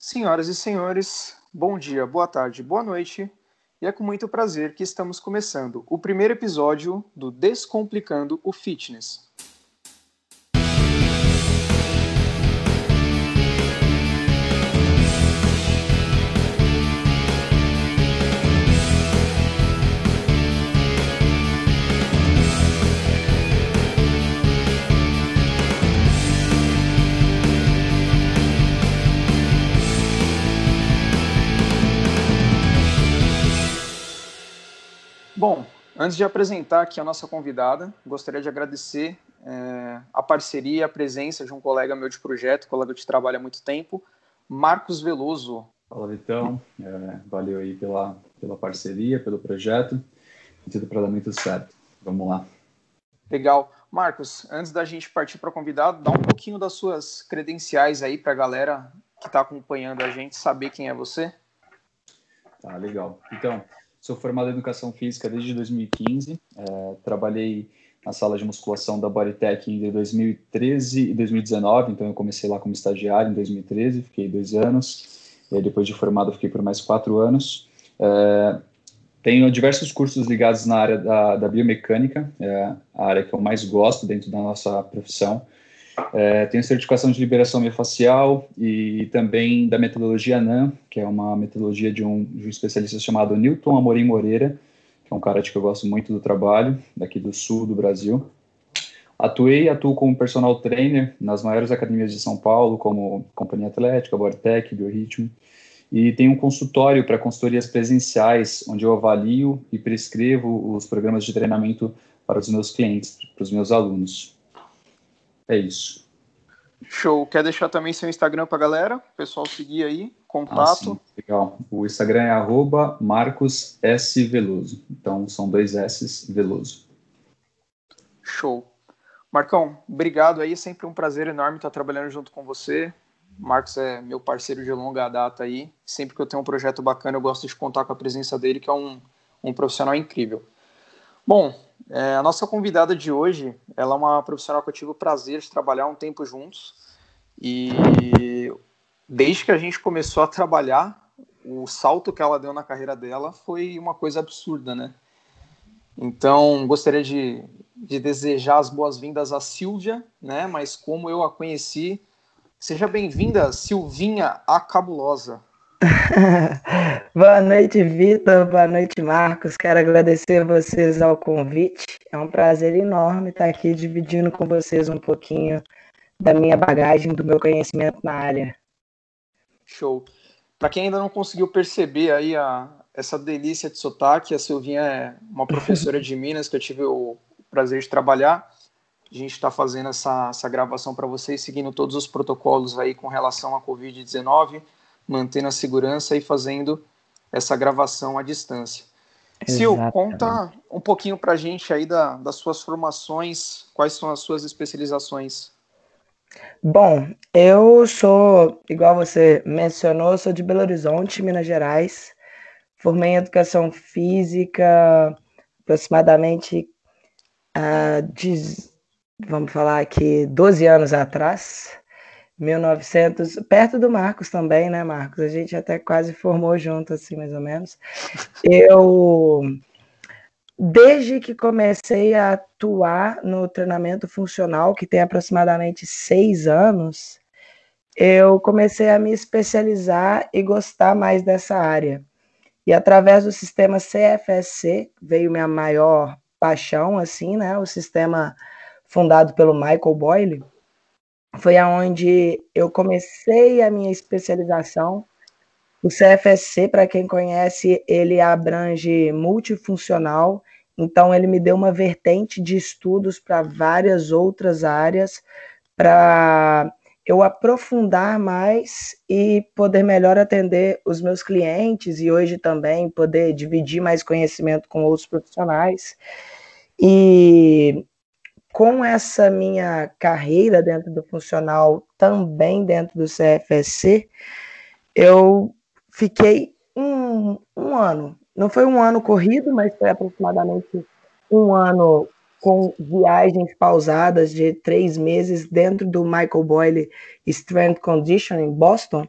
Senhoras e senhores, bom dia, boa tarde, boa noite. E é com muito prazer que estamos começando o primeiro episódio do Descomplicando o Fitness. Bom, antes de apresentar aqui a nossa convidada, gostaria de agradecer é, a parceria e a presença de um colega meu de projeto, colega de trabalho há muito tempo, Marcos Veloso. Fala, Vitão. É, valeu aí pela, pela parceria, pelo projeto. Tudo para dar muito certo. Vamos lá. Legal. Marcos, antes da gente partir para o convidado, dá um pouquinho das suas credenciais aí para a galera que está acompanhando a gente saber quem é você. Tá, legal. Então, Sou formado em Educação Física desde 2015. É, trabalhei na sala de musculação da Bodytech entre 2013 e 2019, então eu comecei lá como estagiário em 2013, fiquei dois anos. E depois de formado, fiquei por mais quatro anos. É, tenho diversos cursos ligados na área da, da biomecânica, é a área que eu mais gosto dentro da nossa profissão. É, tenho certificação de liberação miofascial e também da metodologia NAM, que é uma metodologia de um, de um especialista chamado Newton Amorim Moreira, que é um cara de que eu gosto muito do trabalho, daqui do sul do Brasil. Atuei e atuo como personal trainer nas maiores academias de São Paulo, como Companhia Atlética, Bodytech, Biorritmo, e tenho um consultório para consultorias presenciais, onde eu avalio e prescrevo os programas de treinamento para os meus clientes, para os meus alunos. É isso. Show. Quer deixar também seu Instagram para a galera? O pessoal seguir aí, contato. Ah, Legal. O Instagram é arroba Marcos S. Veloso. Então, são dois S Veloso. Show. Marcão, obrigado aí. Sempre um prazer enorme estar trabalhando junto com você. Marcos é meu parceiro de longa data aí. Sempre que eu tenho um projeto bacana, eu gosto de contar com a presença dele, que é um, um profissional incrível. Bom, é, a nossa convidada de hoje, ela é uma profissional que eu tive o prazer de trabalhar um tempo juntos. E desde que a gente começou a trabalhar, o salto que ela deu na carreira dela foi uma coisa absurda, né? Então, gostaria de, de desejar as boas-vindas à Silvia, né? Mas como eu a conheci, seja bem-vinda, Silvinha a Cabulosa. Boa noite, Vitor. Boa noite, Marcos. Quero agradecer vocês ao convite. É um prazer enorme estar aqui dividindo com vocês um pouquinho da minha bagagem, do meu conhecimento na área. Show. Para quem ainda não conseguiu perceber aí a, essa delícia de sotaque, a Silvinha é uma professora de Minas que eu tive o prazer de trabalhar. A gente está fazendo essa, essa gravação para vocês, seguindo todos os protocolos aí com relação à Covid-19 mantendo a segurança e fazendo essa gravação à distância. Sil, conta um pouquinho para a gente aí da, das suas formações, quais são as suas especializações? Bom, eu sou, igual você mencionou, sou de Belo Horizonte, Minas Gerais. Formei em Educação Física aproximadamente, uh, de, vamos falar aqui, 12 anos atrás. 1900, perto do Marcos também, né, Marcos? A gente até quase formou junto, assim, mais ou menos. Eu, desde que comecei a atuar no treinamento funcional, que tem aproximadamente seis anos, eu comecei a me especializar e gostar mais dessa área. E através do sistema CFSC veio minha maior paixão, assim, né? O sistema fundado pelo Michael Boyle foi aonde eu comecei a minha especialização. O CFSC, para quem conhece, ele abrange multifuncional, então ele me deu uma vertente de estudos para várias outras áreas, para eu aprofundar mais e poder melhor atender os meus clientes e hoje também poder dividir mais conhecimento com outros profissionais. E com essa minha carreira dentro do funcional, também dentro do CFSC, eu fiquei um, um ano. Não foi um ano corrido, mas foi aproximadamente um ano com viagens pausadas de três meses dentro do Michael Boyle Strength Conditioning em Boston.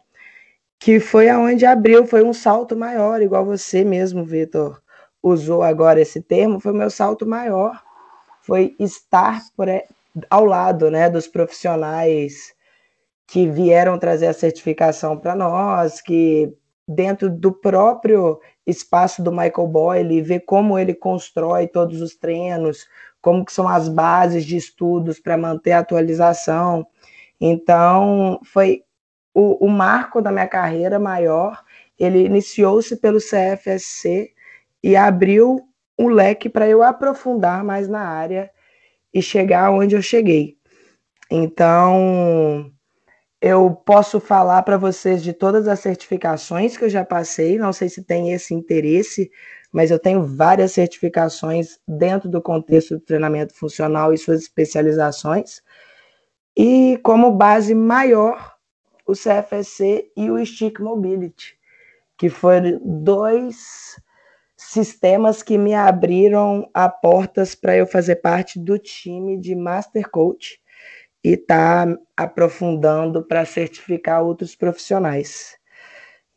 que foi aonde abriu, foi um salto maior, igual você mesmo, Vitor, usou agora esse termo, foi meu salto maior, foi estar por, ao lado, né, dos profissionais que vieram trazer a certificação para nós, que dentro do próprio espaço do Michael Boyle, ver como ele constrói todos os treinos, como que são as bases de estudos para manter a atualização. Então, foi o, o marco da minha carreira maior, ele iniciou-se pelo CFSC e abriu um leque para eu aprofundar mais na área e chegar onde eu cheguei. Então, eu posso falar para vocês de todas as certificações que eu já passei, não sei se tem esse interesse, mas eu tenho várias certificações dentro do contexto do treinamento funcional e suas especializações. E como base maior, o CFSC e o Stick Mobility, que foram dois sistemas que me abriram a portas para eu fazer parte do time de Master Coach e está aprofundando para certificar outros profissionais.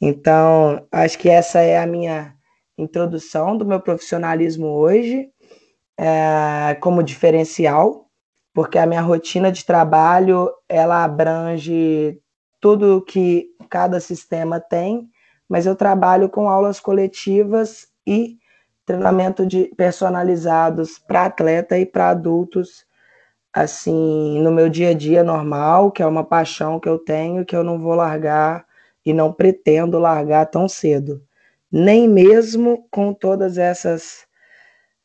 Então, acho que essa é a minha introdução do meu profissionalismo hoje, é, como diferencial, porque a minha rotina de trabalho ela abrange tudo que cada sistema tem, mas eu trabalho com aulas coletivas e treinamento de personalizados para atleta e para adultos assim, no meu dia a dia normal, que é uma paixão que eu tenho, que eu não vou largar e não pretendo largar tão cedo. Nem mesmo com todas essas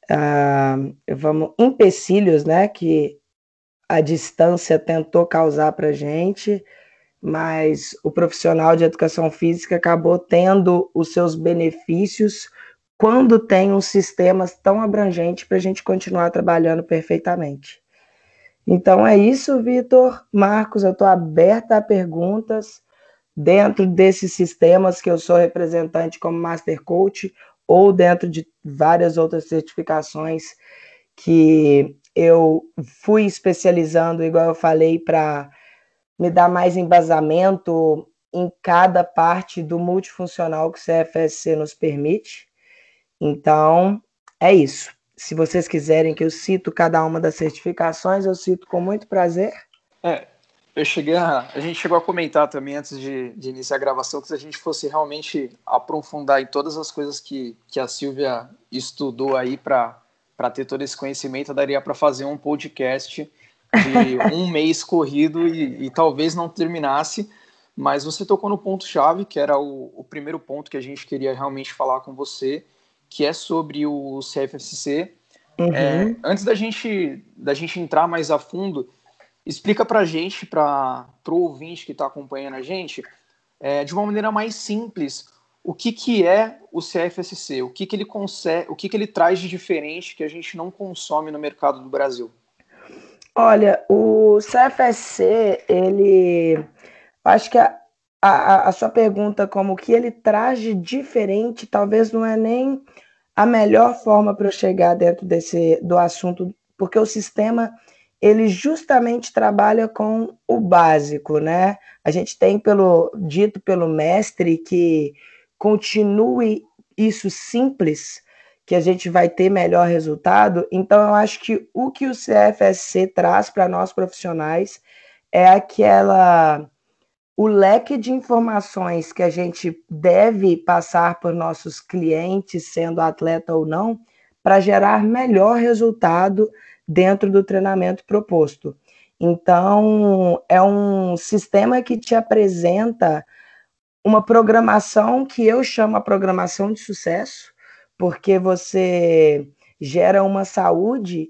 uh, vamos, empecilhos né, que a distância tentou causar para gente, mas o profissional de educação física acabou tendo os seus benefícios quando tem um sistema tão abrangente para a gente continuar trabalhando perfeitamente. Então é isso, Vitor. Marcos, eu estou aberta a perguntas dentro desses sistemas que eu sou representante como Master Coach ou dentro de várias outras certificações que eu fui especializando, igual eu falei, para me dar mais embasamento em cada parte do multifuncional que o CFSC nos permite. Então, é isso. Se vocês quiserem que eu cito cada uma das certificações, eu cito com muito prazer. É, eu cheguei a, a gente chegou a comentar também antes de, de, iniciar a gravação que se a gente fosse realmente aprofundar em todas as coisas que, que a Silvia estudou aí para ter todo esse conhecimento, daria para fazer um podcast de um mês corrido e, e, talvez não terminasse. Mas você tocou no ponto-chave, que era o, o primeiro ponto que a gente queria realmente falar com você, que é sobre o CFFC. Uhum. É, antes da gente, da gente entrar mais a fundo, explica para a gente, para o ouvinte que está acompanhando a gente, é, de uma maneira mais simples, o que, que é o CFSC, o que, que ele consegue, o que, que ele traz de diferente que a gente não consome no mercado do Brasil. Olha, o CFSC, ele, acho que a, a, a sua pergunta como o que ele traz de diferente, talvez não é nem a melhor forma para eu chegar dentro desse do assunto, porque o sistema ele justamente trabalha com o básico, né? A gente tem pelo dito pelo mestre que continue isso simples, que a gente vai ter melhor resultado. Então eu acho que o que o CFSC traz para nós profissionais é aquela o leque de informações que a gente deve passar por nossos clientes, sendo atleta ou não, para gerar melhor resultado dentro do treinamento proposto. Então, é um sistema que te apresenta uma programação que eu chamo a programação de sucesso, porque você gera uma saúde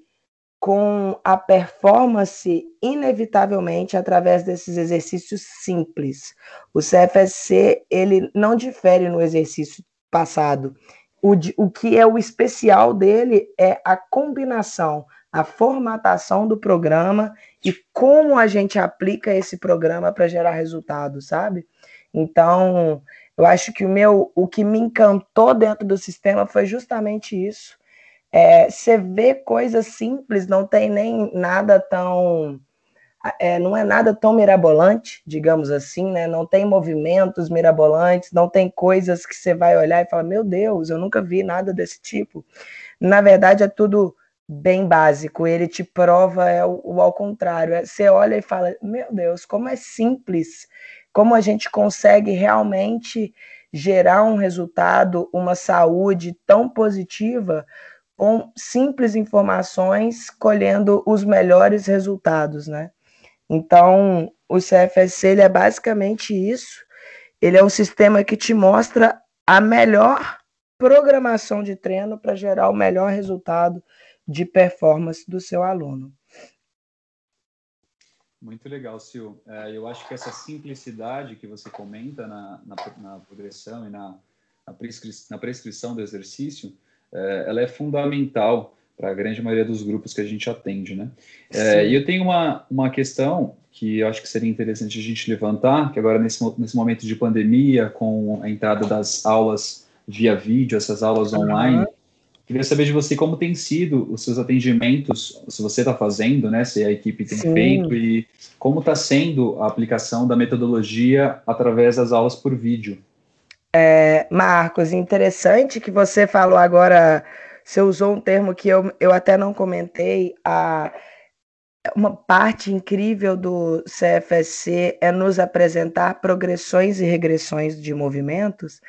com a performance inevitavelmente através desses exercícios simples. O CFSC ele não difere no exercício passado. O, o que é o especial dele é a combinação, a formatação do programa e como a gente aplica esse programa para gerar resultado, sabe? Então, eu acho que o meu, o que me encantou dentro do sistema foi justamente isso é, você vê coisas simples, não tem nem nada tão é, não é nada tão mirabolante, digamos assim, né? Não tem movimentos mirabolantes, não tem coisas que você vai olhar e falar, meu Deus, eu nunca vi nada desse tipo. Na verdade, é tudo bem básico. Ele te prova é o, o ao contrário. É, você olha e fala, meu Deus, como é simples, como a gente consegue realmente gerar um resultado, uma saúde tão positiva com simples informações, colhendo os melhores resultados, né? Então, o CFSC ele é basicamente isso. Ele é um sistema que te mostra a melhor programação de treino para gerar o melhor resultado de performance do seu aluno. Muito legal, Sil. É, eu acho que essa simplicidade que você comenta na, na, na progressão e na, na, prescri na prescrição do exercício, é, ela é fundamental para a grande maioria dos grupos que a gente atende, né? É, e eu tenho uma, uma questão que eu acho que seria interessante a gente levantar, que agora nesse, nesse momento de pandemia, com a entrada das aulas via vídeo, essas aulas online, queria saber de você como tem sido os seus atendimentos, se você está fazendo, né, se a equipe tem Sim. feito, e como está sendo a aplicação da metodologia através das aulas por vídeo. É, Marcos, interessante que você falou agora você usou um termo que eu, eu até não comentei, a, uma parte incrível do CFSC é nos apresentar progressões e regressões de movimentos,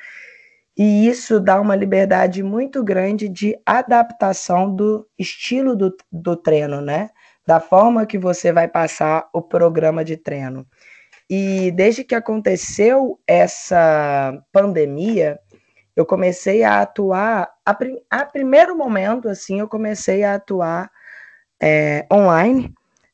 e isso dá uma liberdade muito grande de adaptação do estilo do, do treino, né? Da forma que você vai passar o programa de treino. E desde que aconteceu essa pandemia, eu comecei a atuar, a, a primeiro momento, assim, eu comecei a atuar é, online.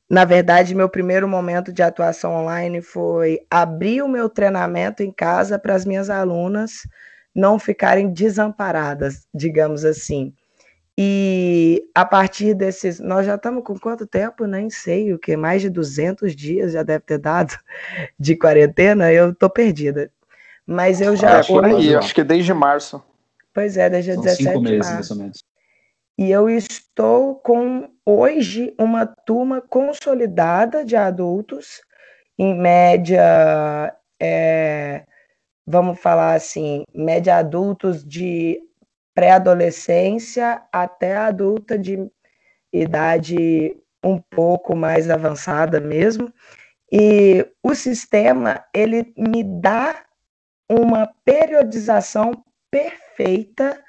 Na verdade, meu primeiro momento de atuação online foi abrir o meu treinamento em casa para as minhas alunas não ficarem desamparadas, digamos assim. E a partir desses, nós já estamos com quanto tempo? Nem sei, o que mais de 200 dias já deve ter dado de quarentena, eu estou perdida. Mas eu já. É, por aí, acho que desde março. Pois é, desde São 17 cinco meses, mais ou menos. E eu estou com hoje uma turma consolidada de adultos, em média, é, vamos falar assim, média adultos de pré-adolescência até adulta de idade um pouco mais avançada mesmo. E o sistema ele me dá uma periodização perfeita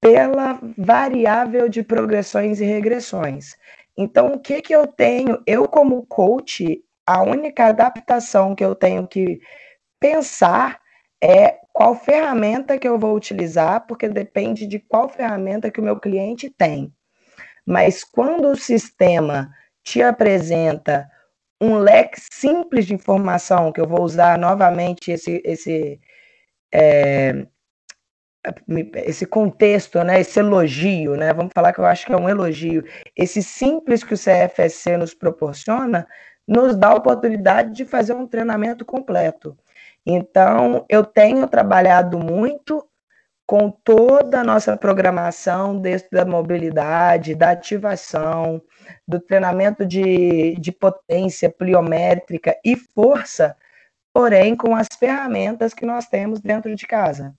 pela variável de progressões e regressões. Então, o que, que eu tenho? Eu, como coach, a única adaptação que eu tenho que pensar é qual ferramenta que eu vou utilizar, porque depende de qual ferramenta que o meu cliente tem. Mas quando o sistema te apresenta um leque simples de informação, que eu vou usar novamente esse, esse, é, esse contexto, né, esse elogio, né, vamos falar que eu acho que é um elogio, esse simples que o CFSC nos proporciona, nos dá a oportunidade de fazer um treinamento completo. Então, eu tenho trabalhado muito com toda a nossa programação, desde a mobilidade, da ativação, do treinamento de, de potência pliométrica e força, porém com as ferramentas que nós temos dentro de casa.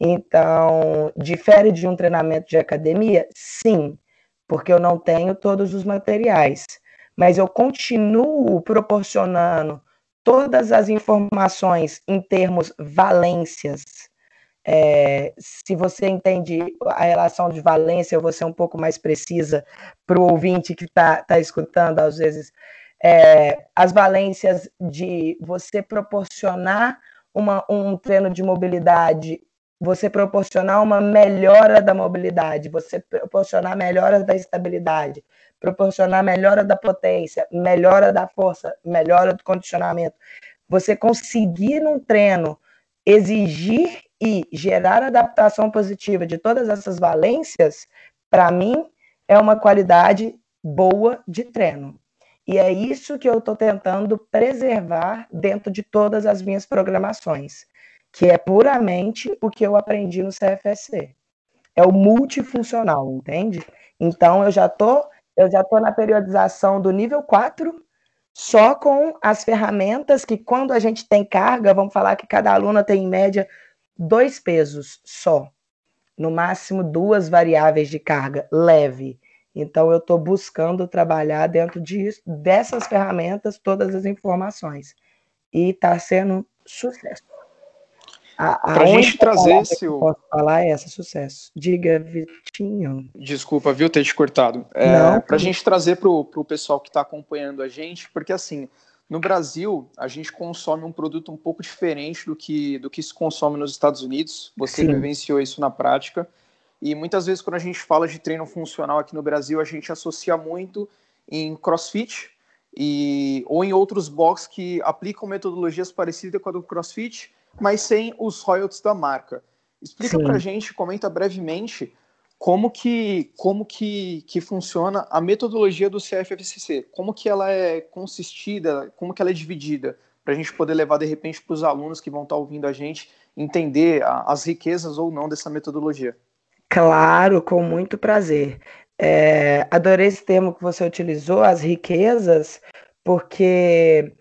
Então, difere de um treinamento de academia? Sim, porque eu não tenho todos os materiais, mas eu continuo proporcionando todas as informações em termos valências, é, se você entende a relação de valência, vou ser um pouco mais precisa para o ouvinte que está tá escutando, às vezes, é, as valências de você proporcionar uma, um treino de mobilidade, você proporcionar uma melhora da mobilidade, você proporcionar melhora da estabilidade, proporcionar melhora da potência, melhora da força, melhora do condicionamento. Você conseguir num treino exigir e gerar adaptação positiva de todas essas valências, para mim, é uma qualidade boa de treino. E é isso que eu estou tentando preservar dentro de todas as minhas programações, que é puramente o que eu aprendi no CFSC. É o multifuncional, entende? Então eu já tô, eu já tô na periodização do nível 4, só com as ferramentas que, quando a gente tem carga, vamos falar que cada aluna tem, em média, dois pesos só. No máximo, duas variáveis de carga leve. Então, eu estou buscando trabalhar dentro disso, dessas ferramentas todas as informações. E está sendo sucesso. Para a gente trazer esse. Que posso falar é essa, sucesso. Diga, Vitinho. Desculpa, viu, ter te cortado. É, Para a gente trazer para o pessoal que está acompanhando a gente, porque assim, no Brasil, a gente consome um produto um pouco diferente do que, do que se consome nos Estados Unidos. Você Sim. vivenciou isso na prática. E muitas vezes, quando a gente fala de treino funcional aqui no Brasil, a gente associa muito em crossfit e, ou em outros box que aplicam metodologias parecidas com a do crossfit mas sem os royalties da marca. Explica para a gente, comenta brevemente como que como que, que funciona a metodologia do CFFCC, como que ela é consistida, como que ela é dividida, para a gente poder levar de repente para os alunos que vão estar tá ouvindo a gente entender a, as riquezas ou não dessa metodologia. Claro, com muito prazer. É, adorei esse termo que você utilizou, as riquezas, porque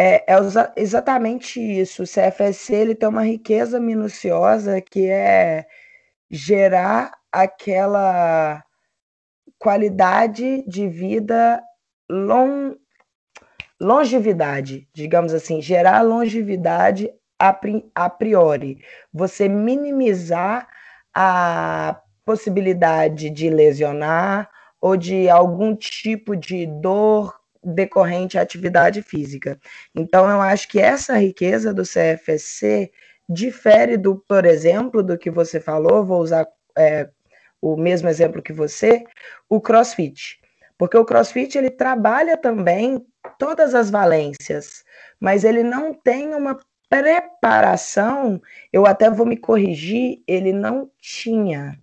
é, é exatamente isso. O CFSC ele tem uma riqueza minuciosa que é gerar aquela qualidade de vida long, longevidade, digamos assim, gerar longevidade a, a priori. Você minimizar a possibilidade de lesionar ou de algum tipo de dor decorrente à atividade física. Então, eu acho que essa riqueza do CFSC difere do, por exemplo, do que você falou, vou usar é, o mesmo exemplo que você, o CrossFit. Porque o CrossFit ele trabalha também todas as valências, mas ele não tem uma preparação, eu até vou me corrigir, ele não tinha,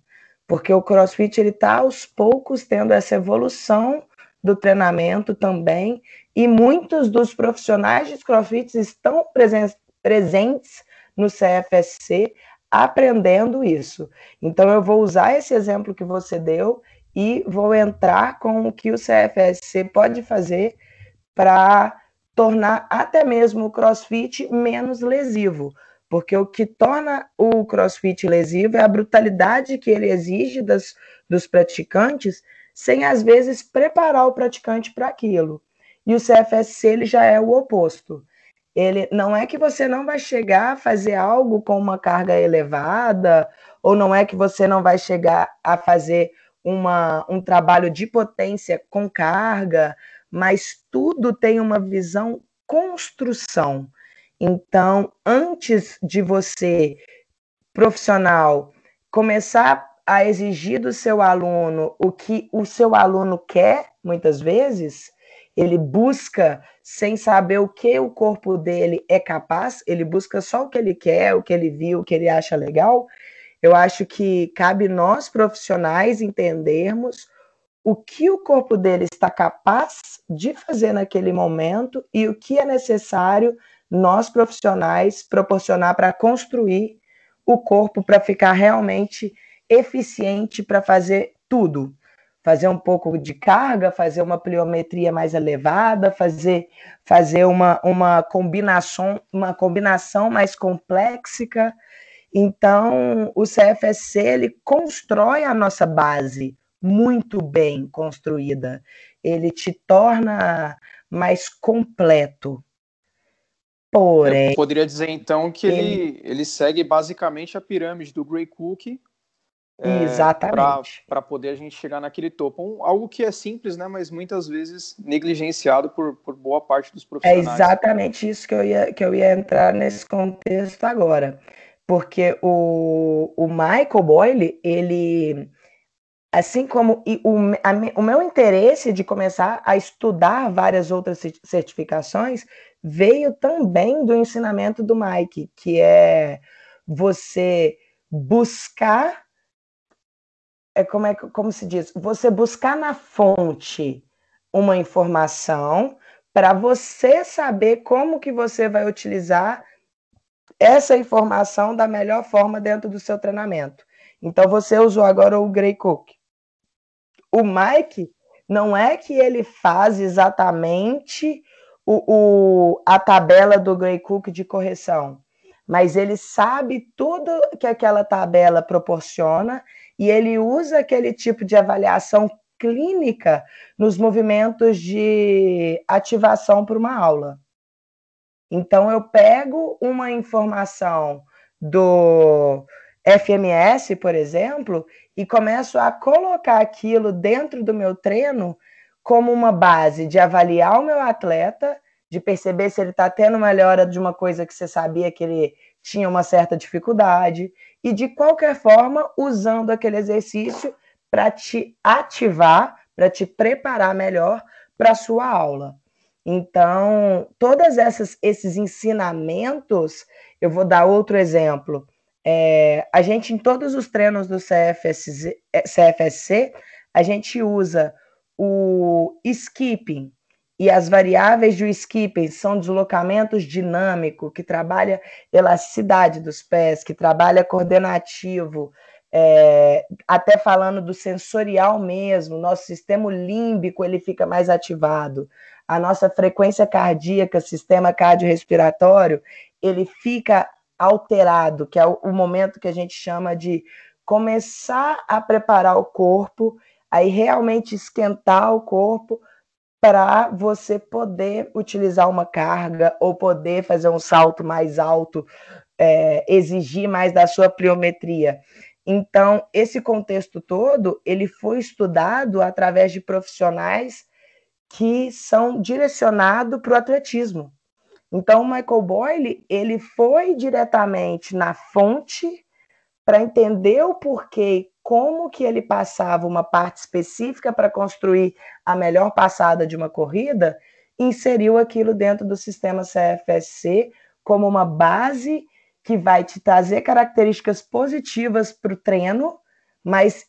porque o CrossFit ele está aos poucos tendo essa evolução do treinamento também, e muitos dos profissionais de CrossFit estão presen presentes no CFSC aprendendo isso. Então eu vou usar esse exemplo que você deu e vou entrar com o que o CFSC pode fazer para tornar até mesmo o CrossFit menos lesivo, porque o que torna o CrossFit lesivo é a brutalidade que ele exige das, dos praticantes sem às vezes preparar o praticante para aquilo. E o CFSC ele já é o oposto. Ele não é que você não vai chegar a fazer algo com uma carga elevada, ou não é que você não vai chegar a fazer uma, um trabalho de potência com carga, mas tudo tem uma visão construção. Então, antes de você, profissional, começar a exigir do seu aluno o que o seu aluno quer, muitas vezes, ele busca sem saber o que o corpo dele é capaz, ele busca só o que ele quer, o que ele viu, o que ele acha legal. Eu acho que cabe nós profissionais entendermos o que o corpo dele está capaz de fazer naquele momento e o que é necessário nós profissionais proporcionar para construir o corpo para ficar realmente eficiente para fazer tudo. Fazer um pouco de carga, fazer uma pliometria mais elevada, fazer, fazer uma, uma, combinação, uma combinação mais complexa. Então, o CFSC ele constrói a nossa base muito bem construída. Ele te torna mais completo. Porém. Eu poderia dizer então que ele, ele, ele segue basicamente a pirâmide do Gray Cook, é, Exatamente. Para poder a gente chegar naquele topo. Um, algo que é simples, né, mas muitas vezes negligenciado por, por boa parte dos é profissionais. É exatamente isso que eu ia, que eu ia entrar nesse contexto agora. Porque o, o Michael Boyle, ele. Assim como o, a, o meu interesse de começar a estudar várias outras certificações veio também do ensinamento do Mike, que é você buscar é como é como se diz, você buscar na fonte uma informação para você saber como que você vai utilizar essa informação da melhor forma dentro do seu treinamento. Então você usou agora o Gray Cook. O Mike não é que ele faz exatamente o, o, a tabela do Gray Cook de correção, mas ele sabe tudo que aquela tabela proporciona e ele usa aquele tipo de avaliação clínica nos movimentos de ativação para uma aula. Então, eu pego uma informação do FMS, por exemplo, e começo a colocar aquilo dentro do meu treino como uma base de avaliar o meu atleta, de perceber se ele está tendo melhora de uma coisa que você sabia que ele tinha uma certa dificuldade, e de qualquer forma, usando aquele exercício para te ativar, para te preparar melhor para a sua aula. Então, todos esses ensinamentos, eu vou dar outro exemplo. É, a gente, em todos os treinos do CFSC, CFSC, a gente usa o skipping, e as variáveis do skipping são deslocamentos dinâmico, que trabalha elasticidade dos pés, que trabalha coordenativo, é, até falando do sensorial mesmo, nosso sistema límbico ele fica mais ativado. A nossa frequência cardíaca, sistema cardiorrespiratório, ele fica alterado, que é o, o momento que a gente chama de começar a preparar o corpo, aí realmente esquentar o corpo para você poder utilizar uma carga ou poder fazer um salto mais alto, é, exigir mais da sua pliometria. Então, esse contexto todo, ele foi estudado através de profissionais que são direcionados para o atletismo. Então, o Michael Boyle ele foi diretamente na fonte para entender o porquê, como que ele passava uma parte específica para construir a melhor passada de uma corrida, inseriu aquilo dentro do sistema CFSC como uma base que vai te trazer características positivas para o treino, mas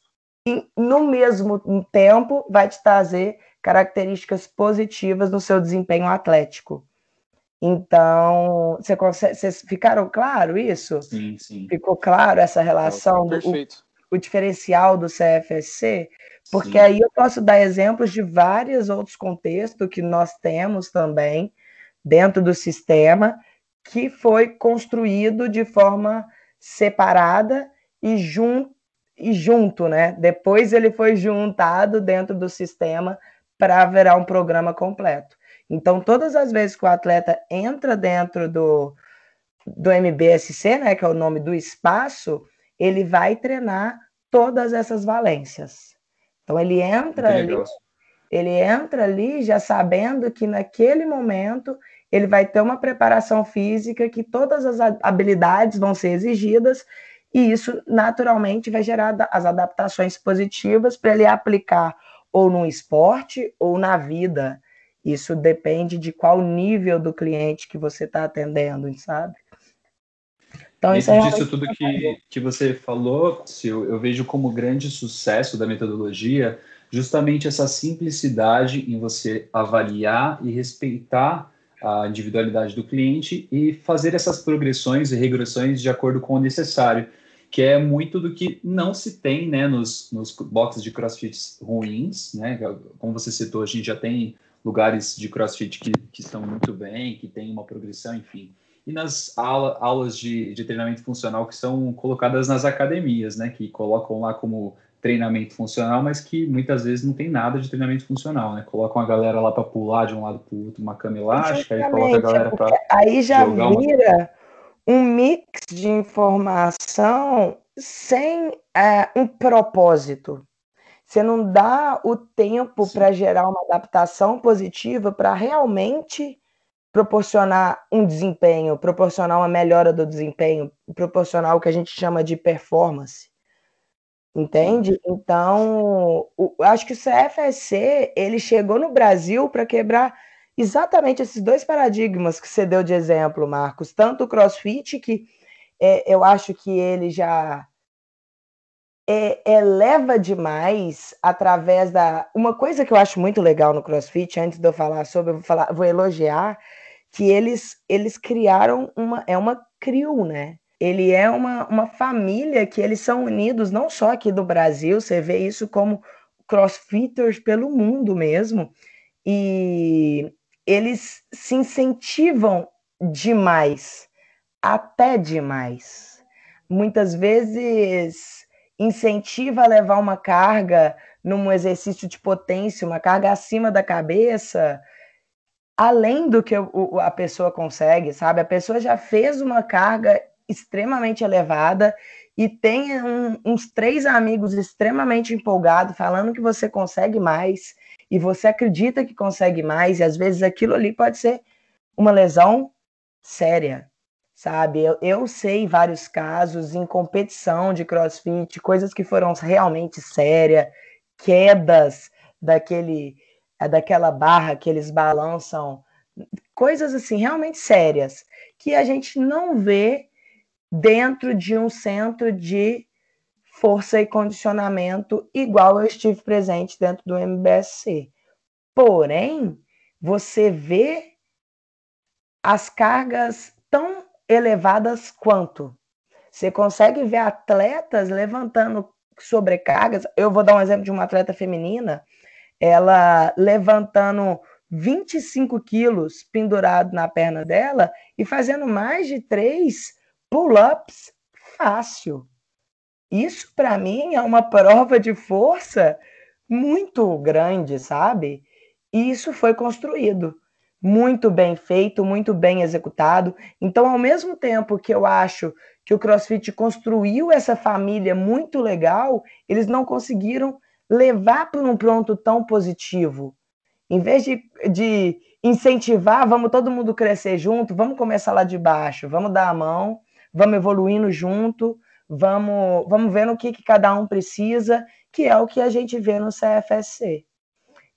no mesmo tempo vai te trazer características positivas no seu desempenho atlético. Então, você consegue, vocês ficaram claro isso? Sim, sim. Ficou claro essa relação Perfeito. do o, diferencial do CFSC? Porque Sim. aí eu posso dar exemplos de vários outros contextos que nós temos também dentro do sistema que foi construído de forma separada e junto, e junto, né? Depois ele foi juntado dentro do sistema para virar um programa completo. Então, todas as vezes que o atleta entra dentro do, do MBSC, né, que é o nome do espaço, ele vai treinar todas essas valências. Então, ele entra ali, ele entra ali já sabendo que naquele momento ele vai ter uma preparação física que todas as habilidades vão ser exigidas e isso naturalmente vai gerar as adaptações positivas para ele aplicar ou no esporte ou na vida. Isso depende de qual nível do cliente que você está atendendo, sabe? Então, Dentro é disso tudo que, que você falou, eu, eu vejo como grande sucesso da metodologia justamente essa simplicidade em você avaliar e respeitar a individualidade do cliente e fazer essas progressões e regressões de acordo com o necessário que é muito do que não se tem né, nos, nos boxes de crossfit ruins. Né? Como você citou, a gente já tem lugares de crossfit que, que estão muito bem, que tem uma progressão, enfim. E nas aula, aulas de, de treinamento funcional que são colocadas nas academias, né, que colocam lá como treinamento funcional, mas que muitas vezes não tem nada de treinamento funcional, né? Colocam a galera lá para pular de um lado para o outro, uma cama elástica, aí coloca a galera para. Aí já vira um mix de informação sem é, um propósito. Você não dá o tempo para gerar uma adaptação positiva para realmente proporcionar um desempenho, proporcionar uma melhora do desempenho, proporcionar o que a gente chama de performance. Entende? Então, o, acho que o CFSC ele chegou no Brasil para quebrar exatamente esses dois paradigmas que você deu de exemplo, Marcos. Tanto o CrossFit, que é, eu acho que ele já é, eleva demais através da. Uma coisa que eu acho muito legal no CrossFit, antes de eu falar sobre, eu vou, falar, vou elogiar, que eles, eles criaram uma. É uma crew, né? Ele é uma, uma família que eles são unidos, não só aqui do Brasil, você vê isso como crossfitters pelo mundo mesmo. E eles se incentivam demais, até demais. Muitas vezes incentiva a levar uma carga num exercício de potência, uma carga acima da cabeça, além do que a pessoa consegue, sabe? A pessoa já fez uma carga extremamente elevada e tem um, uns três amigos extremamente empolgados, falando que você consegue mais e você acredita que consegue mais, e às vezes aquilo ali pode ser uma lesão séria, sabe? Eu, eu sei vários casos em competição de crossfit, coisas que foram realmente sérias, quedas daquele daquela barra que eles balançam, coisas assim realmente sérias que a gente não vê dentro de um centro de força e condicionamento igual eu estive presente dentro do MBSC. Porém, você vê as cargas tão elevadas quanto. Você consegue ver atletas levantando sobrecargas. Eu vou dar um exemplo de uma atleta feminina, ela levantando 25 quilos pendurado na perna dela e fazendo mais de três pull-ups fácil. Isso, para mim, é uma prova de força muito grande, sabe? E isso foi construído, muito bem feito, muito bem executado. Então, ao mesmo tempo que eu acho que o CrossFit construiu essa família muito legal, eles não conseguiram levar para um pronto tão positivo. Em vez de, de incentivar, vamos todo mundo crescer junto, vamos começar lá de baixo, vamos dar a mão, vamos evoluindo junto, vamos, vamos vendo o que, que cada um precisa, que é o que a gente vê no CFSC.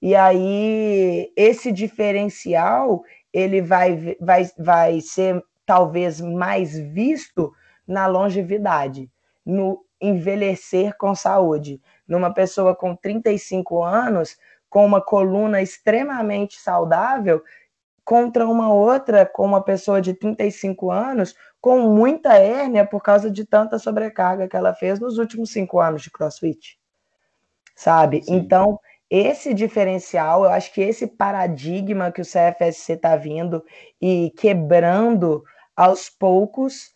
E aí, esse diferencial, ele vai, vai, vai ser talvez mais visto na longevidade, no envelhecer com saúde. Numa pessoa com 35 anos, com uma coluna extremamente saudável, contra uma outra, com uma pessoa de 35 anos, com muita hérnia por causa de tanta sobrecarga que ela fez nos últimos cinco anos de crossfit. Sabe? Sim. Então, esse diferencial, eu acho que esse paradigma que o CFSC está vindo e quebrando aos poucos,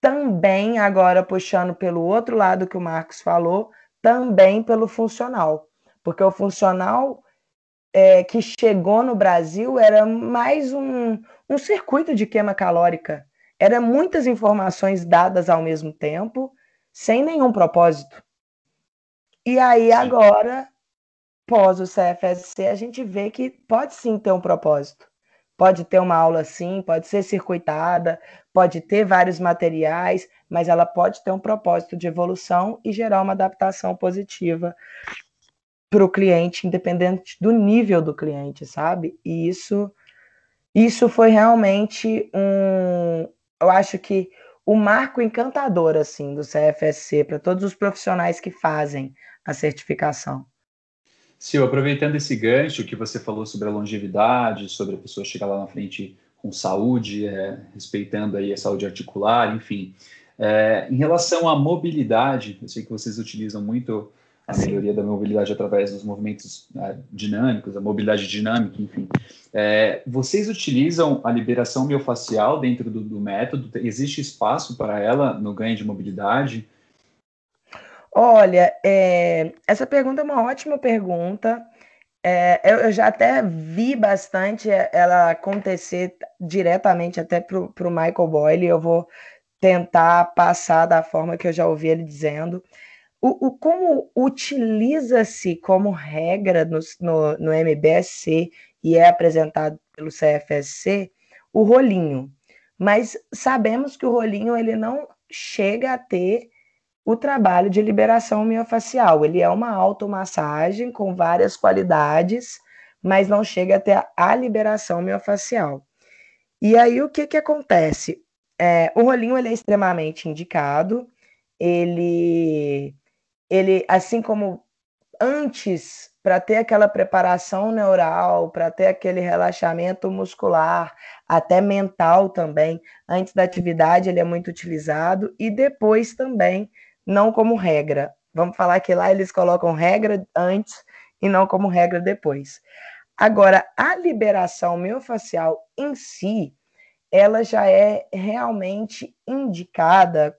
também agora puxando pelo outro lado que o Marcos falou, também pelo funcional. Porque o funcional é, que chegou no Brasil era mais um, um circuito de queima calórica. Era muitas informações dadas ao mesmo tempo, sem nenhum propósito. E aí, agora, pós o CFSC, a gente vê que pode sim ter um propósito. Pode ter uma aula sim, pode ser circuitada, pode ter vários materiais, mas ela pode ter um propósito de evolução e gerar uma adaptação positiva para o cliente, independente do nível do cliente, sabe? E isso, isso foi realmente um, eu acho que o marco encantador assim do CFSC para todos os profissionais que fazem a certificação. Sil, aproveitando esse gancho que você falou sobre a longevidade, sobre a pessoa chegar lá na frente com saúde, é, respeitando aí a saúde articular, enfim. É, em relação à mobilidade, eu sei que vocês utilizam muito a melhoria da mobilidade através dos movimentos né, dinâmicos, a mobilidade dinâmica, enfim. É, vocês utilizam a liberação miofacial dentro do, do, método? Existe espaço para ela no ganho de mobilidade? Olha, é, essa pergunta é uma ótima pergunta. É, eu, eu, já até vi bastante ela acontecer diretamente até para o Michael Boyle. Eu vou tentar passar da forma que eu já ouvi ele dizendo o, o como utiliza-se como regra no, no, no MBSC e é apresentado pelo CFSC o rolinho. Mas sabemos que o rolinho ele não chega a ter o trabalho de liberação miofacial. Ele é uma automassagem com várias qualidades, mas não chega a ter a liberação miofacial. E aí o que, que acontece? É, o rolinho ele é extremamente indicado, ele ele, assim como antes, para ter aquela preparação neural, para ter aquele relaxamento muscular, até mental também, antes da atividade ele é muito utilizado e depois também, não como regra. Vamos falar que lá eles colocam regra antes e não como regra depois. Agora, a liberação miofascial em si, ela já é realmente indicada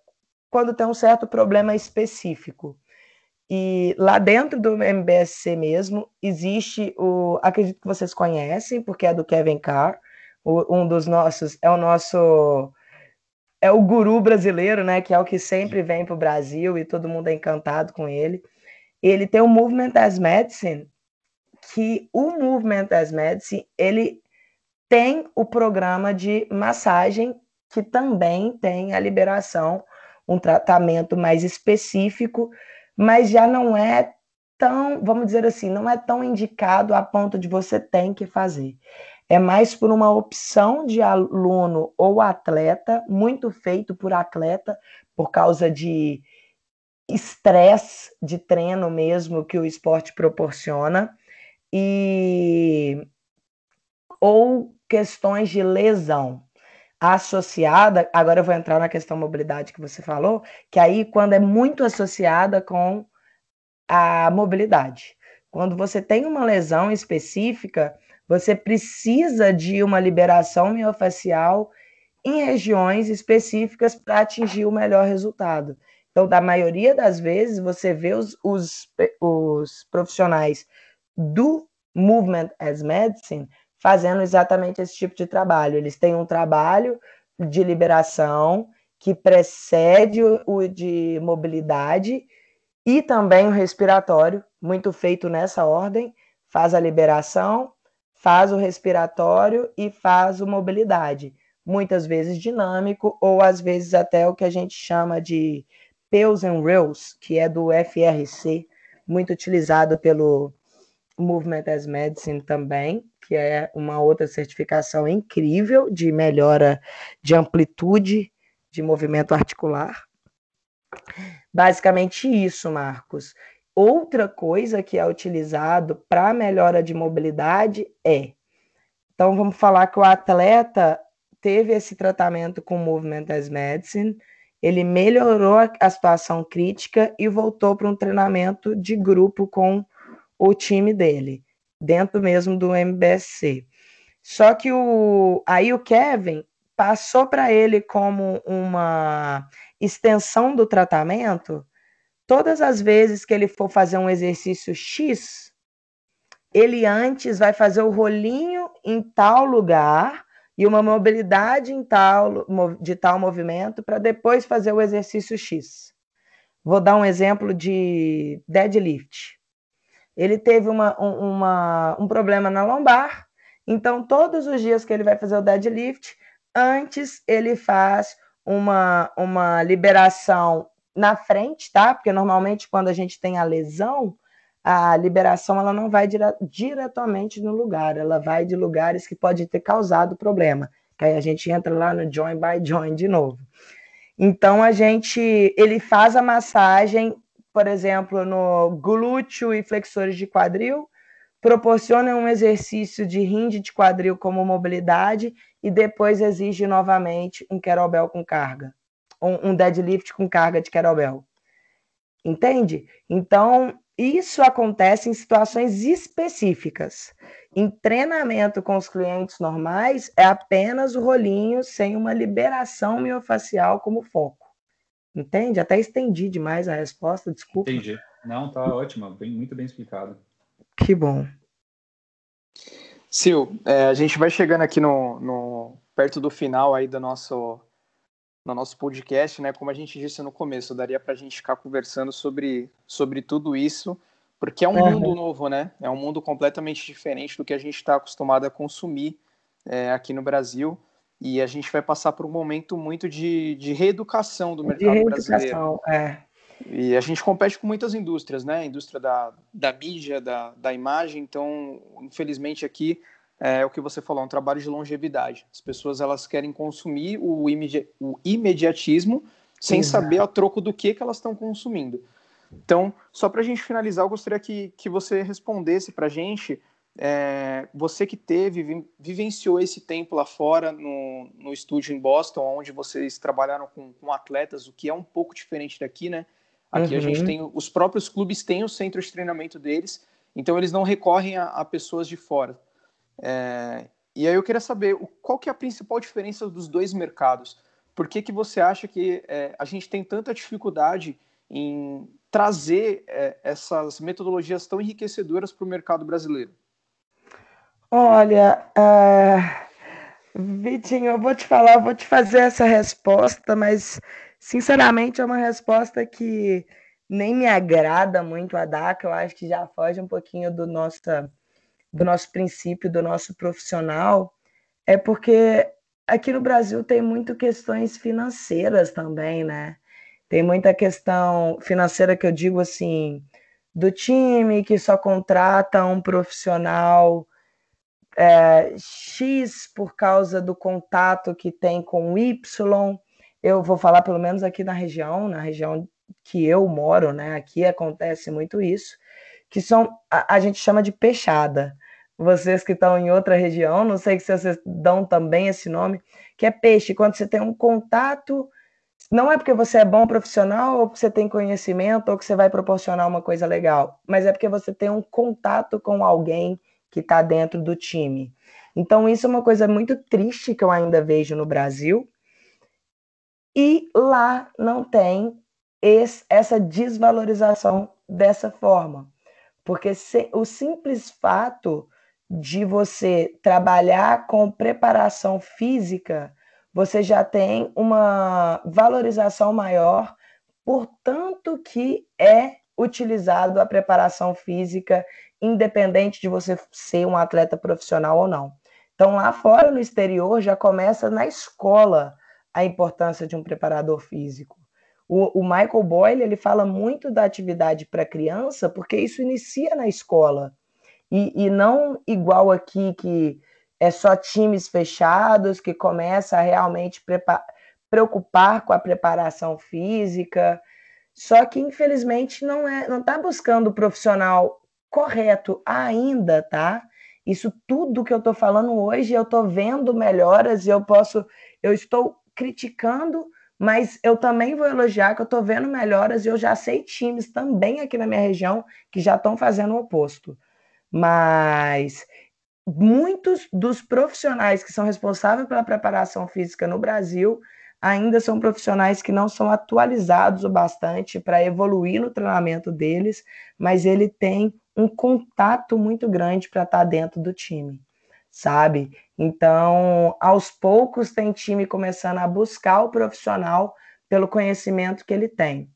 quando tem um certo problema específico. E lá dentro do MBSC mesmo, existe o. Acredito que vocês conhecem, porque é do Kevin Carr, um dos nossos. É o nosso. É o guru brasileiro, né? Que é o que sempre vem para o Brasil e todo mundo é encantado com ele. Ele tem o Movement as Medicine, que o Movement as Medicine, ele tem o programa de massagem, que também tem a liberação, um tratamento mais específico mas já não é tão, vamos dizer assim, não é tão indicado a ponto de você tem que fazer. É mais por uma opção de aluno ou atleta, muito feito por atleta, por causa de estresse de treino mesmo que o esporte proporciona, e ou questões de lesão associada, agora eu vou entrar na questão mobilidade que você falou, que aí quando é muito associada com a mobilidade. Quando você tem uma lesão específica, você precisa de uma liberação miofacial em regiões específicas para atingir o melhor resultado. Então, da maioria das vezes, você vê os, os, os profissionais do Movement as Medicine fazendo exatamente esse tipo de trabalho. Eles têm um trabalho de liberação que precede o de mobilidade e também o respiratório, muito feito nessa ordem, faz a liberação, faz o respiratório e faz o mobilidade, muitas vezes dinâmico ou às vezes até o que a gente chama de Peels and Rails, que é do FRC, muito utilizado pelo Movement as Medicine também, que é uma outra certificação incrível de melhora de amplitude de movimento articular. Basicamente isso, Marcos. Outra coisa que é utilizado para melhora de mobilidade é. Então vamos falar que o atleta teve esse tratamento com Movement as Medicine, ele melhorou a situação crítica e voltou para um treinamento de grupo com o time dele dentro mesmo do MBSC. Só que o, aí o Kevin passou para ele como uma extensão do tratamento, todas as vezes que ele for fazer um exercício X, ele antes vai fazer o rolinho em tal lugar e uma mobilidade em tal, de tal movimento para depois fazer o exercício X. Vou dar um exemplo de deadlift ele teve uma, uma, um problema na lombar, então todos os dias que ele vai fazer o deadlift, antes ele faz uma, uma liberação na frente, tá? Porque normalmente quando a gente tem a lesão, a liberação ela não vai dire diretamente no lugar, ela vai de lugares que pode ter causado problema. Que aí a gente entra lá no join by join de novo. Então a gente, ele faz a massagem por exemplo, no glúteo e flexores de quadril, proporciona um exercício de rinde de quadril como mobilidade e depois exige novamente um kettlebell com carga, um, um deadlift com carga de kettlebell. Entende? Então, isso acontece em situações específicas. Em treinamento com os clientes normais, é apenas o rolinho sem uma liberação miofacial como foco. Entende? Até estendi demais a resposta, desculpa. Entendi. Não, tá ótimo, bem, muito bem explicado. Que bom. Sil, é, a gente vai chegando aqui no, no, perto do final aí do nosso, no nosso podcast, né? Como a gente disse no começo, daria para a gente ficar conversando sobre, sobre tudo isso, porque é um uhum. mundo novo, né? É um mundo completamente diferente do que a gente está acostumado a consumir é, aqui no Brasil. E a gente vai passar por um momento muito de, de reeducação do mercado de brasileiro. É. E a gente compete com muitas indústrias, né? A indústria da, da mídia, da, da imagem. Então, infelizmente, aqui é o que você falou, é um trabalho de longevidade. As pessoas elas querem consumir o, imedi o imediatismo sem Exato. saber a troco do que, que elas estão consumindo. Então, só para a gente finalizar, eu gostaria que, que você respondesse para a gente é, você que teve, vivenciou esse tempo lá fora no, no estúdio em Boston, onde vocês trabalharam com, com atletas, o que é um pouco diferente daqui, né? Aqui uhum. a gente uhum. tem, os próprios clubes têm o centro de treinamento deles, então eles não recorrem a, a pessoas de fora. É, e aí eu queria saber qual que é a principal diferença dos dois mercados. Por que, que você acha que é, a gente tem tanta dificuldade em trazer é, essas metodologias tão enriquecedoras para o mercado brasileiro? Olha, uh, Vitinho, eu vou te falar, eu vou te fazer essa resposta, mas sinceramente é uma resposta que nem me agrada muito a que eu acho que já foge um pouquinho do nosso, do nosso princípio, do nosso profissional, é porque aqui no Brasil tem muito questões financeiras também, né? Tem muita questão financeira que eu digo assim, do time que só contrata um profissional é, X por causa do contato que tem com Y. Eu vou falar pelo menos aqui na região, na região que eu moro, né? Aqui acontece muito isso, que são a, a gente chama de peixada. Vocês que estão em outra região, não sei se vocês dão também esse nome, que é peixe, quando você tem um contato não é porque você é bom profissional ou porque você tem conhecimento ou que você vai proporcionar uma coisa legal, mas é porque você tem um contato com alguém que está dentro do time. Então, isso é uma coisa muito triste que eu ainda vejo no Brasil. E lá não tem esse, essa desvalorização dessa forma. Porque se, o simples fato de você trabalhar com preparação física você já tem uma valorização maior, portanto que é utilizado a preparação física, independente de você ser um atleta profissional ou não. Então, lá fora, no exterior, já começa na escola a importância de um preparador físico. O, o Michael Boyle ele fala muito da atividade para criança, porque isso inicia na escola. E, e não igual aqui que é só times fechados que começa a realmente preocupar com a preparação física. Só que infelizmente não é, não está buscando o profissional correto ainda, tá? Isso tudo que eu estou falando hoje, eu estou vendo melhoras e eu posso, eu estou criticando, mas eu também vou elogiar que eu estou vendo melhoras e eu já sei times também aqui na minha região que já estão fazendo o oposto. Mas muitos dos profissionais que são responsáveis pela preparação física no Brasil ainda são profissionais que não são atualizados o bastante para evoluir no treinamento deles, mas ele tem um contato muito grande para estar tá dentro do time, sabe? Então, aos poucos tem time começando a buscar o profissional pelo conhecimento que ele tem.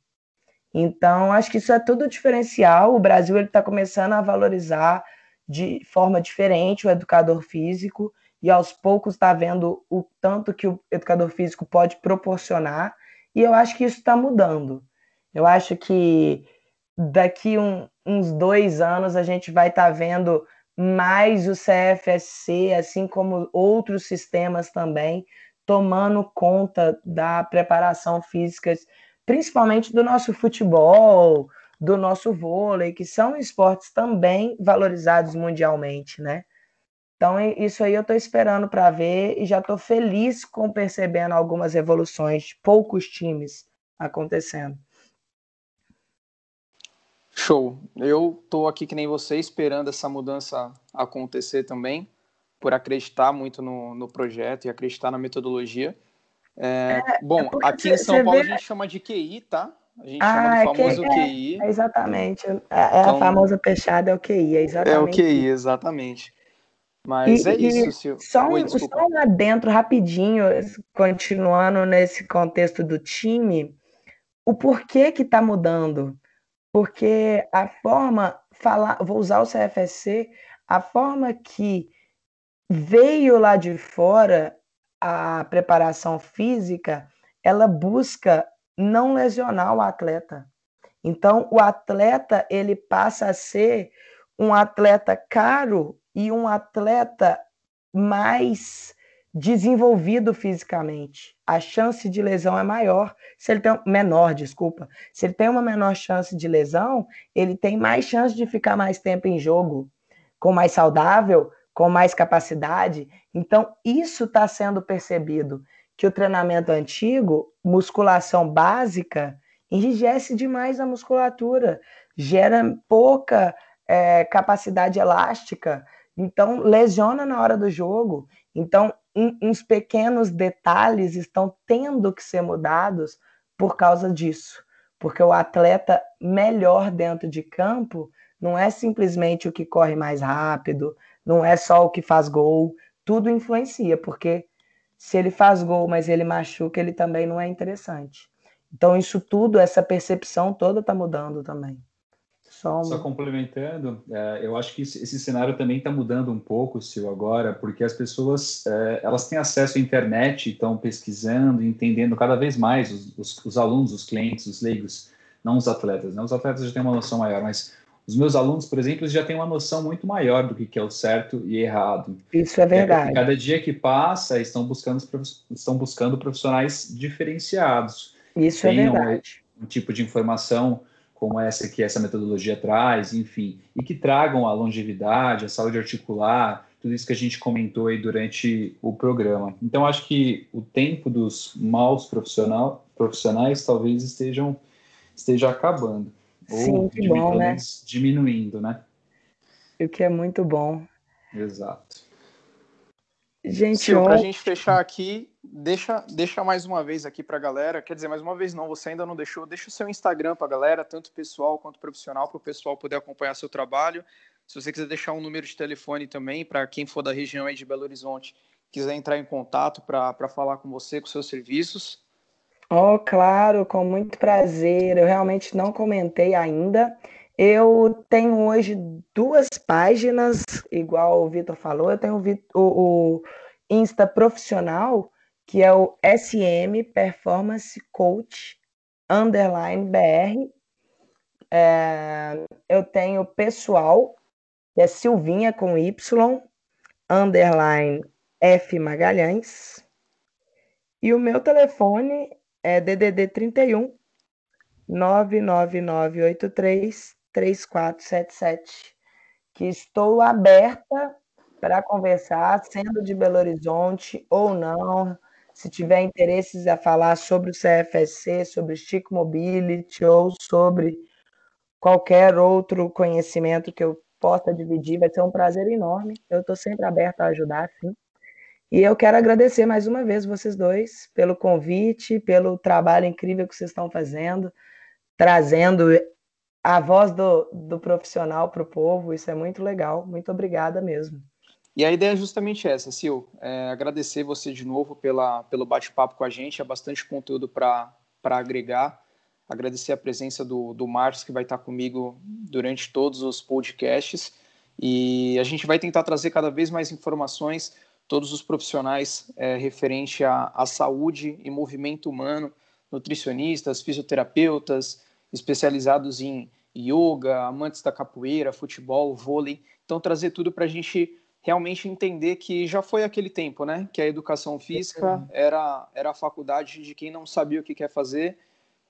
Então, acho que isso é tudo diferencial. O Brasil está começando a valorizar de forma diferente o educador físico e aos poucos está vendo o tanto que o educador físico pode proporcionar e eu acho que isso está mudando. Eu acho que daqui um, uns dois anos a gente vai estar tá vendo mais o CFSC, assim como outros sistemas também, tomando conta da preparação física, principalmente do nosso futebol, do nosso vôlei, que são esportes também valorizados mundialmente, né? Então, isso aí eu estou esperando para ver e já estou feliz com percebendo algumas evoluções de poucos times acontecendo. Show. Eu estou aqui que nem você, esperando essa mudança acontecer também, por acreditar muito no, no projeto e acreditar na metodologia. É, é, bom, é aqui em São Paulo vê... a gente chama de QI, tá? A gente ah, chama de é famoso é, QI. É, exatamente. É, então, a famosa peixada, é o QI, é exatamente. É o QI, exatamente. Mas e, é isso, Sil. Só, um, Oi, só um adentro rapidinho, continuando nesse contexto do time, o porquê que está mudando? Porque a forma, falar, vou usar o CFSC, a forma que veio lá de fora a preparação física, ela busca não lesionar o atleta. Então, o atleta ele passa a ser um atleta caro e um atleta mais desenvolvido fisicamente. A chance de lesão é maior se ele tem menor, desculpa. Se ele tem uma menor chance de lesão, ele tem mais chance de ficar mais tempo em jogo, com mais saudável, com mais capacidade. Então, isso está sendo percebido que o treinamento antigo, musculação básica, enrijece demais a musculatura, gera pouca é, capacidade elástica, Então, lesiona na hora do jogo. Então, um, uns pequenos detalhes estão tendo que ser mudados por causa disso. Porque o atleta melhor dentro de campo não é simplesmente o que corre mais rápido, não é só o que faz gol, tudo influencia, porque se ele faz gol, mas ele machuca, ele também não é interessante. Então, isso tudo, essa percepção toda está mudando também. Só, Só complementando, é, eu acho que esse cenário também está mudando um pouco, Sil, agora, porque as pessoas é, elas têm acesso à internet, estão pesquisando, entendendo cada vez mais os, os, os, alunos, os clientes, os leigos, não os atletas. Né? Os atletas já têm uma noção maior, mas os meus alunos, por exemplo, já têm uma noção muito maior do que é o certo e errado. Isso é verdade. É cada dia que passa, estão buscando, estão buscando profissionais diferenciados. Isso é verdade. Um, um tipo de informação como essa que essa metodologia traz, enfim, e que tragam a longevidade, a saúde articular, tudo isso que a gente comentou aí durante o programa. Então, acho que o tempo dos maus profissional, profissionais talvez estejam esteja acabando. Sim, ou que bom, né? diminuindo, né? O que é muito bom. Exato. Gente, para a gente fechar aqui, deixa, deixa mais uma vez aqui para a galera. Quer dizer, mais uma vez não, você ainda não deixou. Deixa o seu Instagram para a galera, tanto pessoal quanto profissional, para o pessoal poder acompanhar seu trabalho. Se você quiser deixar um número de telefone também, para quem for da região aí de Belo Horizonte, quiser entrar em contato para falar com você, com seus serviços. Oh, claro, com muito prazer. Eu realmente não comentei ainda. Eu tenho hoje duas páginas, igual o Vitor falou. Eu tenho o, o Insta profissional, que é o SM Performance Coach underline BR. É, eu tenho pessoal, que é Silvinha com Y, underline F Magalhães. E o meu telefone é DDD 31 99983 3477, que estou aberta para conversar, sendo de Belo Horizonte ou não, se tiver interesses a falar sobre o CFSC, sobre Stick Mobility ou sobre qualquer outro conhecimento que eu possa dividir, vai ser um prazer enorme. Eu estou sempre aberta a ajudar, sim. E eu quero agradecer mais uma vez vocês dois pelo convite, pelo trabalho incrível que vocês estão fazendo, trazendo a voz do, do profissional para o povo, isso é muito legal. Muito obrigada mesmo. E a ideia é justamente essa, Sil. É agradecer você de novo pela, pelo bate-papo com a gente. É bastante conteúdo para agregar. Agradecer a presença do, do Marcos, que vai estar comigo durante todos os podcasts. E a gente vai tentar trazer cada vez mais informações, todos os profissionais é, referente à, à saúde e movimento humano, nutricionistas, fisioterapeutas, especializados em yoga, amantes da capoeira, futebol, vôlei. Então, trazer tudo para a gente realmente entender que já foi aquele tempo, né? Que a educação física era, era a faculdade de quem não sabia o que quer fazer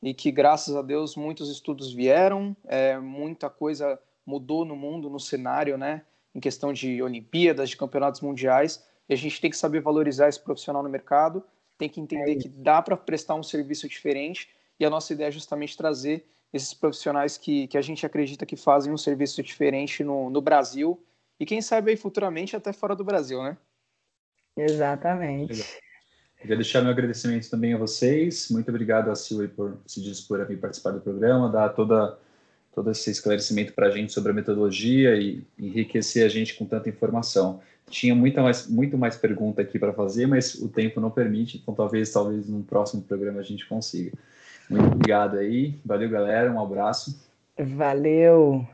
e que, graças a Deus, muitos estudos vieram, é, muita coisa mudou no mundo, no cenário, né? Em questão de Olimpíadas, de campeonatos mundiais. E a gente tem que saber valorizar esse profissional no mercado, tem que entender é que dá para prestar um serviço diferente e a nossa ideia é justamente trazer esses profissionais que, que a gente acredita que fazem um serviço diferente no, no Brasil e quem sabe aí futuramente até fora do Brasil, né? Exatamente. Legal. Queria deixar meu agradecimento também a vocês. Muito obrigado a Silvia por se dispor a vir participar do programa, dar toda, todo esse esclarecimento para a gente sobre a metodologia e enriquecer a gente com tanta informação. Tinha muita mais, muito mais pergunta aqui para fazer, mas o tempo não permite, então talvez, talvez num próximo programa a gente consiga. Muito obrigado aí. Valeu, galera. Um abraço. Valeu.